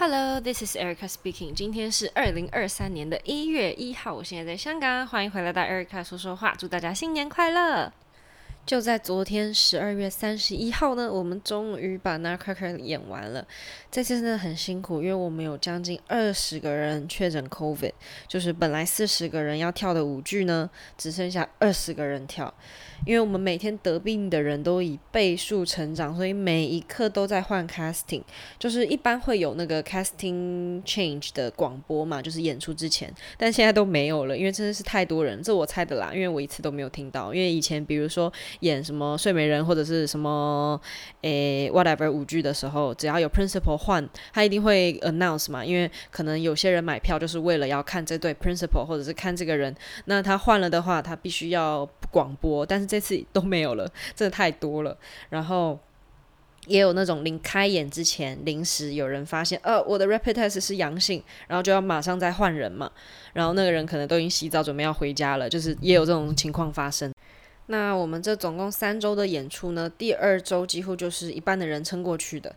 Hello，this is Erica speaking。今天是二零二三年的一月一号，我现在在香港，欢迎回来到 Erica 说说话，祝大家新年快乐。就在昨天十二月三十一号呢，我们终于把 Nutcracker 演完了。这次真的很辛苦，因为我们有将近二十个人确诊 COVID，就是本来四十个人要跳的舞剧呢，只剩下二十个人跳。因为我们每天得病的人都以倍数成长，所以每一刻都在换 casting，就是一般会有那个 casting change 的广播嘛，就是演出之前，但现在都没有了，因为真的是太多人，这我猜的啦，因为我一次都没有听到。因为以前比如说演什么睡美人或者是什么诶 whatever 舞剧的时候，只要有 principal 换，他一定会 announce 嘛，因为可能有些人买票就是为了要看这对 principal 或者是看这个人，那他换了的话，他必须要广播，但是。这次都没有了，真的太多了。然后也有那种临开演之前，临时有人发现，呃，我的 rapid test 是阳性，然后就要马上再换人嘛。然后那个人可能都已经洗澡准备要回家了，就是也有这种情况发生。那我们这总共三周的演出呢，第二周几乎就是一半的人撑过去的。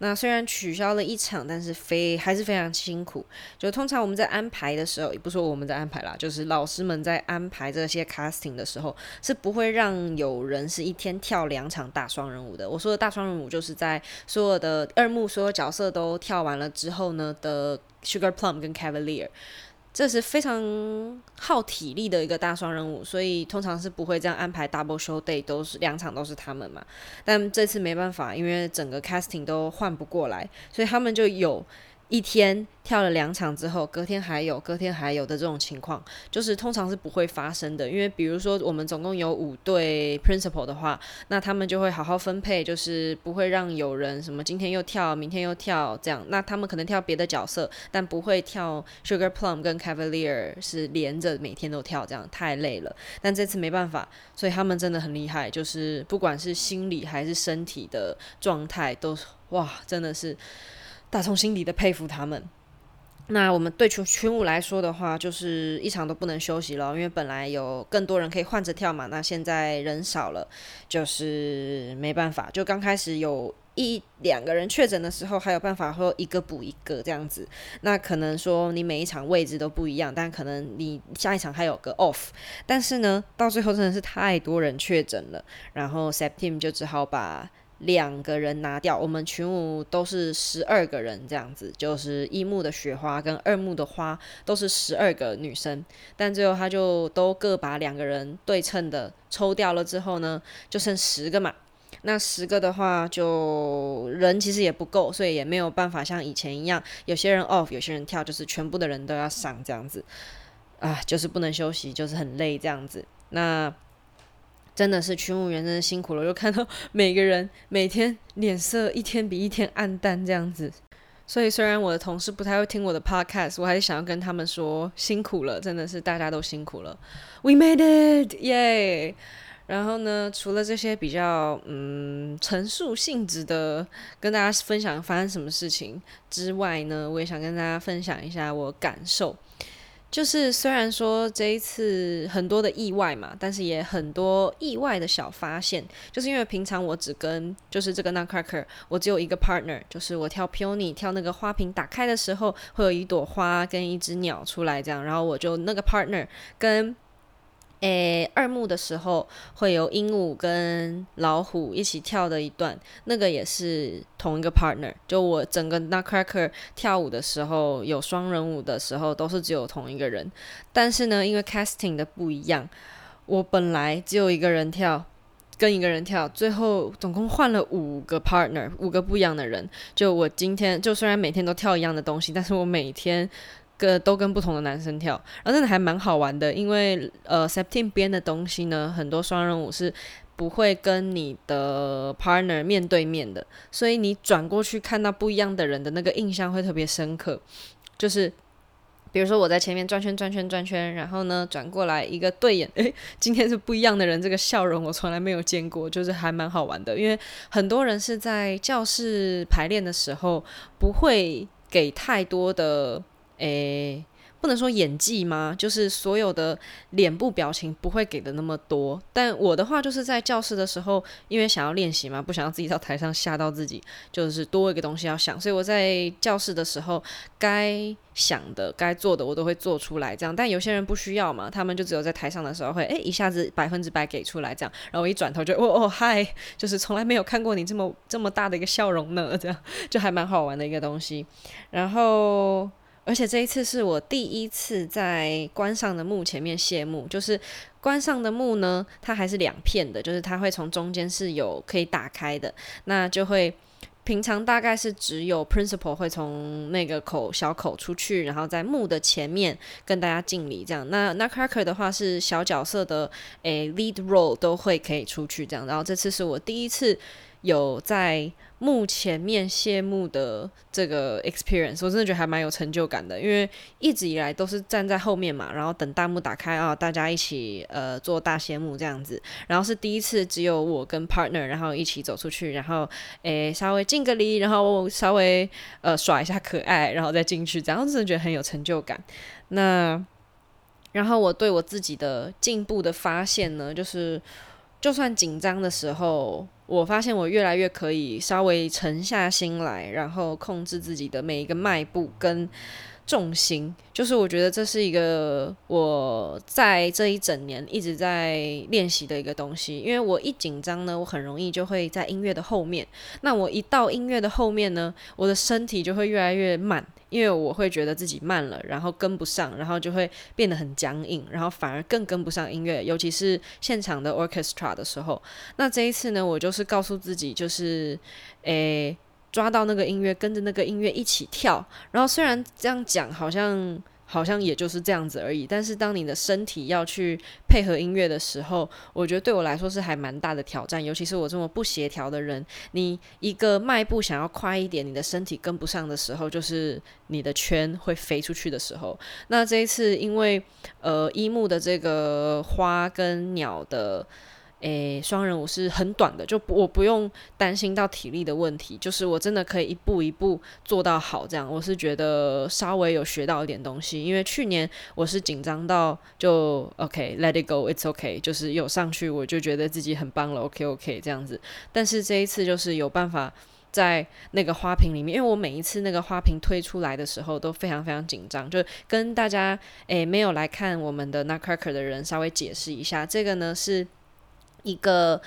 那虽然取消了一场，但是非还是非常辛苦。就通常我们在安排的时候，也不说我们在安排啦，就是老师们在安排这些 casting 的时候，是不会让有人是一天跳两场大双人舞的。我说的大双人舞，就是在所有的二幕所有角色都跳完了之后呢的 Sugar Plum 跟 Cavalier。这是非常耗体力的一个大双任务，所以通常是不会这样安排 double show day，都是两场都是他们嘛。但这次没办法，因为整个 casting 都换不过来，所以他们就有。一天跳了两场之后，隔天还有，隔天还有的这种情况，就是通常是不会发生的。因为比如说我们总共有五对 principal 的话，那他们就会好好分配，就是不会让有人什么今天又跳，明天又跳这样。那他们可能跳别的角色，但不会跳 Sugar Plum 跟 Cavalier 是连着每天都跳，这样太累了。但这次没办法，所以他们真的很厉害，就是不管是心理还是身体的状态，都哇，真的是。打从心底的佩服他们。那我们对群群舞来说的话，就是一场都不能休息了，因为本来有更多人可以换着跳嘛。那现在人少了，就是没办法。就刚开始有一两个人确诊的时候，还有办法说一个补一个这样子。那可能说你每一场位置都不一样，但可能你下一场还有个 off。但是呢，到最后真的是太多人确诊了，然后 Septim 就只好把。两个人拿掉，我们群舞都是十二个人这样子，就是一幕的雪花跟二幕的花都是十二个女生，但最后他就都各把两个人对称的抽掉了之后呢，就剩十个嘛。那十个的话，就人其实也不够，所以也没有办法像以前一样，有些人 off，有些人跳，就是全部的人都要上这样子啊，就是不能休息，就是很累这样子。那。真的是群务员真的辛苦了，我就看到 每个人每天脸色一天比一天暗淡这样子，所以虽然我的同事不太会听我的 podcast，我还是想要跟他们说辛苦了，真的是大家都辛苦了。We made it，耶！然后呢，除了这些比较嗯陈述性质的跟大家分享发生什么事情之外呢，我也想跟大家分享一下我感受。就是虽然说这一次很多的意外嘛，但是也很多意外的小发现。就是因为平常我只跟就是这个 Nutcracker，我只有一个 partner，就是我跳 Peony 跳那个花瓶打开的时候会有一朵花跟一只鸟出来这样，然后我就那个 partner 跟。诶，二幕的时候会有鹦鹉跟老虎一起跳的一段，那个也是同一个 partner。就我整个 Nutcracker 跳舞的时候，有双人舞的时候，都是只有同一个人。但是呢，因为 casting 的不一样，我本来只有一个人跳，跟一个人跳，最后总共换了五个 partner，五个不一样的人。就我今天，就虽然每天都跳一样的东西，但是我每天。个都跟不同的男生跳，然后真的还蛮好玩的，因为呃，Septim 编的东西呢，很多双人舞是不会跟你的 partner 面对面的，所以你转过去看到不一样的人的那个印象会特别深刻。就是比如说我在前面转圈转圈转圈，然后呢转过来一个对眼，诶，今天是不一样的人，这个笑容我从来没有见过，就是还蛮好玩的。因为很多人是在教室排练的时候不会给太多的。诶，不能说演技吗？就是所有的脸部表情不会给的那么多。但我的话就是在教室的时候，因为想要练习嘛，不想要自己到台上吓到自己，就是多一个东西要想，所以我在教室的时候该想的、该做的我都会做出来。这样，但有些人不需要嘛，他们就只有在台上的时候会诶一下子百分之百给出来这样，然后我一转头就哦哦嗨，就是从来没有看过你这么这么大的一个笑容呢，这样就还蛮好玩的一个东西。然后。而且这一次是我第一次在关上的墓前面谢幕，就是关上的墓呢，它还是两片的，就是它会从中间是有可以打开的，那就会平常大概是只有 principal 会从那个口小口出去，然后在墓的前面跟大家敬礼这样。那 Nutcracker 的话是小角色的诶 lead role 都会可以出去这样，然后这次是我第一次。有在幕前面谢幕的这个 experience，我真的觉得还蛮有成就感的，因为一直以来都是站在后面嘛，然后等大幕打开啊，大家一起呃做大谢幕这样子，然后是第一次只有我跟 partner，然后一起走出去，然后诶稍微敬个礼，然后稍微呃耍一下可爱，然后再进去，这样真的觉得很有成就感。那然后我对我自己的进步的发现呢，就是就算紧张的时候。我发现我越来越可以稍微沉下心来，然后控制自己的每一个迈步跟重心。就是我觉得这是一个我在这一整年一直在练习的一个东西。因为我一紧张呢，我很容易就会在音乐的后面。那我一到音乐的后面呢，我的身体就会越来越慢。因为我会觉得自己慢了，然后跟不上，然后就会变得很僵硬，然后反而更跟不上音乐，尤其是现场的 orchestra 的时候。那这一次呢，我就是告诉自己，就是诶，抓到那个音乐，跟着那个音乐一起跳。然后虽然这样讲，好像。好像也就是这样子而已，但是当你的身体要去配合音乐的时候，我觉得对我来说是还蛮大的挑战，尤其是我这么不协调的人，你一个迈步想要快一点，你的身体跟不上的时候，就是你的圈会飞出去的时候。那这一次因为呃一木的这个花跟鸟的。诶，双人舞是很短的，就不我不用担心到体力的问题，就是我真的可以一步一步做到好。这样，我是觉得稍微有学到一点东西，因为去年我是紧张到就 OK，let it go，it's OK，就是有上去我就觉得自己很棒了，OK OK 这样子。但是这一次就是有办法在那个花瓶里面，因为我每一次那个花瓶推出来的时候都非常非常紧张，就跟大家诶没有来看我们的 Nutcracker 的人稍微解释一下，这个呢是。一个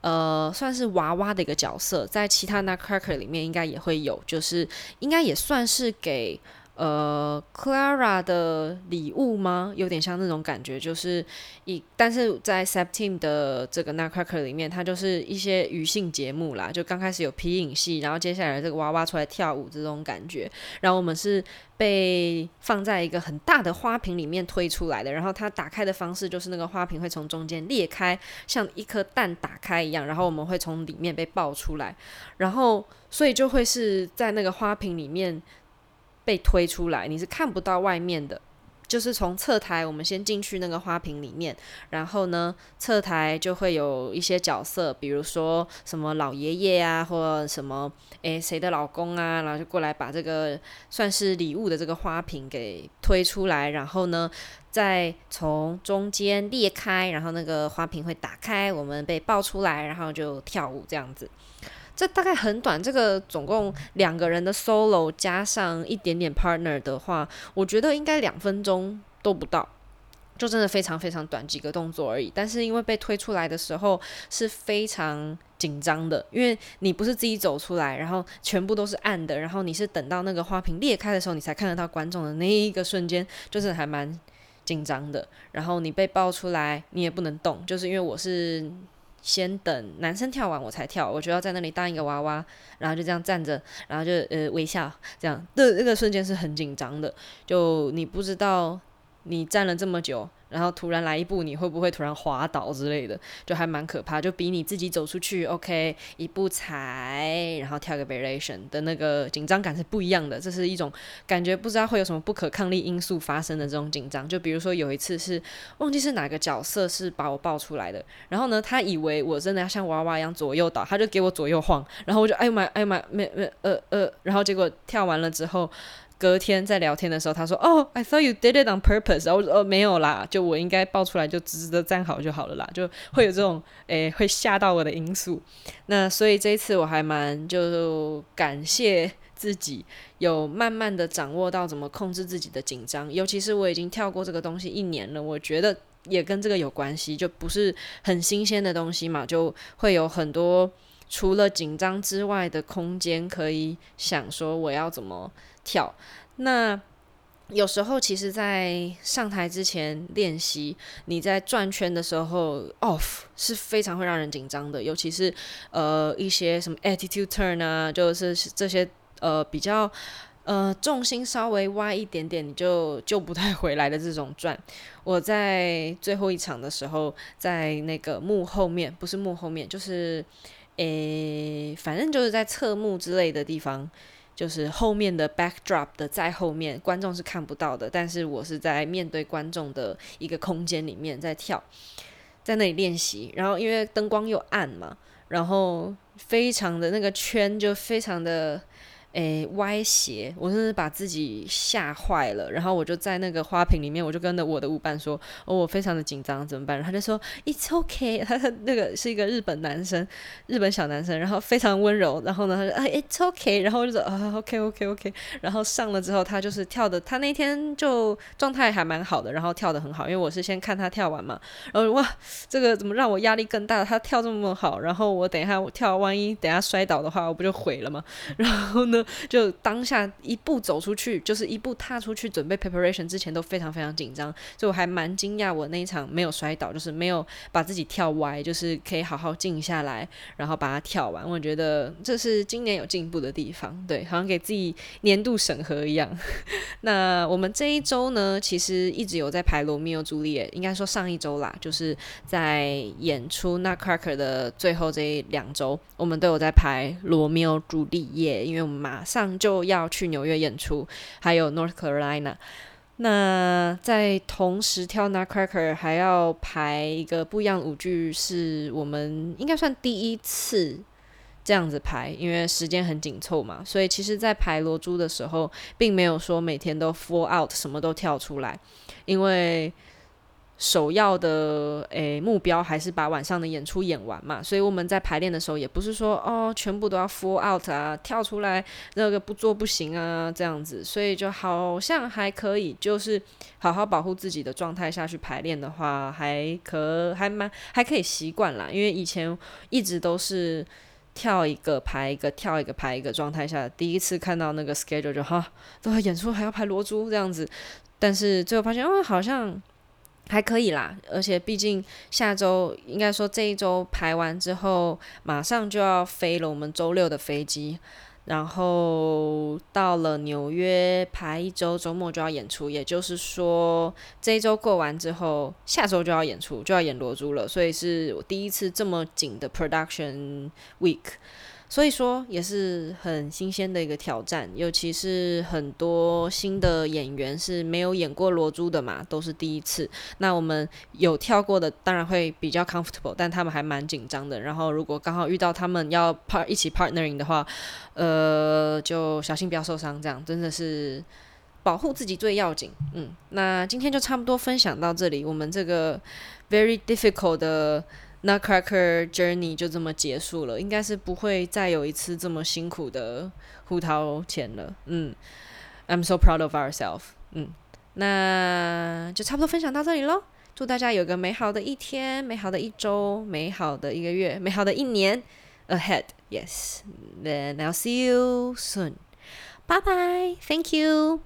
呃，算是娃娃的一个角色，在其他 Nutcracker 里面应该也会有，就是应该也算是给。呃，Clara 的礼物吗？有点像那种感觉，就是一，但是在 September 的这个 Nutcracker 里面，它就是一些余兴节目啦。就刚开始有皮影戏，然后接下来这个娃娃出来跳舞这种感觉。然后我们是被放在一个很大的花瓶里面推出来的，然后它打开的方式就是那个花瓶会从中间裂开，像一颗蛋打开一样，然后我们会从里面被爆出来，然后所以就会是在那个花瓶里面。被推出来，你是看不到外面的，就是从侧台，我们先进去那个花瓶里面，然后呢，侧台就会有一些角色，比如说什么老爷爷啊，或什么诶谁的老公啊，然后就过来把这个算是礼物的这个花瓶给推出来，然后呢，再从中间裂开，然后那个花瓶会打开，我们被抱出来，然后就跳舞这样子。这大概很短，这个总共两个人的 solo 加上一点点 partner 的话，我觉得应该两分钟都不到，就真的非常非常短，几个动作而已。但是因为被推出来的时候是非常紧张的，因为你不是自己走出来，然后全部都是暗的，然后你是等到那个花瓶裂开的时候，你才看得到观众的那一个瞬间，就是还蛮紧张的。然后你被抱出来，你也不能动，就是因为我是。先等男生跳完我才跳，我就要在那里当一个娃娃，然后就这样站着，然后就呃微笑，这样那那个瞬间是很紧张的，就你不知道你站了这么久。然后突然来一步，你会不会突然滑倒之类的？就还蛮可怕，就比你自己走出去，OK，一步踩，然后跳个 variation 的那个紧张感是不一样的。这是一种感觉，不知道会有什么不可抗力因素发生的这种紧张。就比如说有一次是忘记是哪个角色是把我抱出来的，然后呢，他以为我真的要像娃娃一样左右倒，他就给我左右晃，然后我就哎呀妈，哎呀妈，没没呃呃，然后结果跳完了之后。隔天在聊天的时候，他说：“哦、，I thought you did it on purpose。”然后我说：“哦，没有啦，就我应该报出来就直直的站好就好了啦。”就会有这种诶会吓到我的因素。那所以这一次我还蛮就感谢自己有慢慢的掌握到怎么控制自己的紧张，尤其是我已经跳过这个东西一年了，我觉得也跟这个有关系，就不是很新鲜的东西嘛，就会有很多除了紧张之外的空间可以想说我要怎么。跳，那有时候其实，在上台之前练习，你在转圈的时候，off 是非常会让人紧张的，尤其是呃一些什么 attitude turn 啊，就是这些呃比较呃重心稍微歪一点点，你就救不太回来的这种转。我在最后一场的时候，在那个幕后面，不是幕后面，就是诶，反正就是在侧幕之类的地方。就是后面的 backdrop 的在后面，观众是看不到的，但是我是在面对观众的一个空间里面在跳，在那里练习。然后因为灯光又暗嘛，然后非常的那个圈就非常的。诶，歪斜，我真是把自己吓坏了。然后我就在那个花瓶里面，我就跟着我的舞伴说：“哦，我非常的紧张，怎么办？”然后他就说：“It's OK。”他那个是一个日本男生，日本小男生，然后非常温柔。然后呢，他说：“啊，It's OK。”然后我就说：“啊，OK，OK，OK。”然后上了之后，他就是跳的，他那天就状态还蛮好的，然后跳得很好。因为我是先看他跳完嘛，然后哇，这个怎么让我压力更大？他跳这么好，然后我等一下跳，万一等一下摔倒的话，我不就毁了吗？然后呢？就当下一步走出去，就是一步踏出去准备 preparation 之前都非常非常紧张，所以我还蛮惊讶，我那一场没有摔倒，就是没有把自己跳歪，就是可以好好静下来，然后把它跳完。我觉得这是今年有进步的地方，对，好像给自己年度审核一样。那我们这一周呢，其实一直有在排罗密欧朱丽叶，应该说上一周啦，就是在演出 Nutcracker 的最后这两周，我们都有在排罗密欧朱丽叶，因为我们马上就要去纽约演出，还有 North Carolina。那在同时跳 Nutcracker 还要排一个不一样的舞剧，是我们应该算第一次这样子排，因为时间很紧凑嘛。所以其实，在排罗珠的时候，并没有说每天都 fall out，什么都跳出来，因为。首要的诶、目标还是把晚上的演出演完嘛，所以我们在排练的时候也不是说哦全部都要 full out 啊，跳出来那个不做不行啊这样子，所以就好像还可以，就是好好保护自己的状态下去排练的话，还可还蛮还可以习惯啦，因为以前一直都是跳一个排一个跳一个排一个状态下，第一次看到那个 schedule 就哈，都演出还要排罗珠这样子，但是最后发现哦好像。还可以啦，而且毕竟下周应该说这一周排完之后，马上就要飞了。我们周六的飞机，然后到了纽约排一周，周末就要演出。也就是说，这一周过完之后，下周就要演出，就要演罗珠了。所以是我第一次这么紧的 production week。所以说也是很新鲜的一个挑战，尤其是很多新的演员是没有演过罗珠的嘛，都是第一次。那我们有跳过的，当然会比较 comfortable，但他们还蛮紧张的。然后如果刚好遇到他们要 part 一起 partnering 的话，呃，就小心不要受伤，这样真的是保护自己最要紧。嗯，那今天就差不多分享到这里，我们这个 very difficult 的。那 Cracker Journey 就这么结束了，应该是不会再有一次这么辛苦的胡桃钱了。嗯，I'm so proud of ourselves。嗯，那就差不多分享到这里喽。祝大家有个美好的一天、美好的一周、美好的一个月、美好的一年 ahead。Yes, then I'll see you soon. Bye bye. Thank you.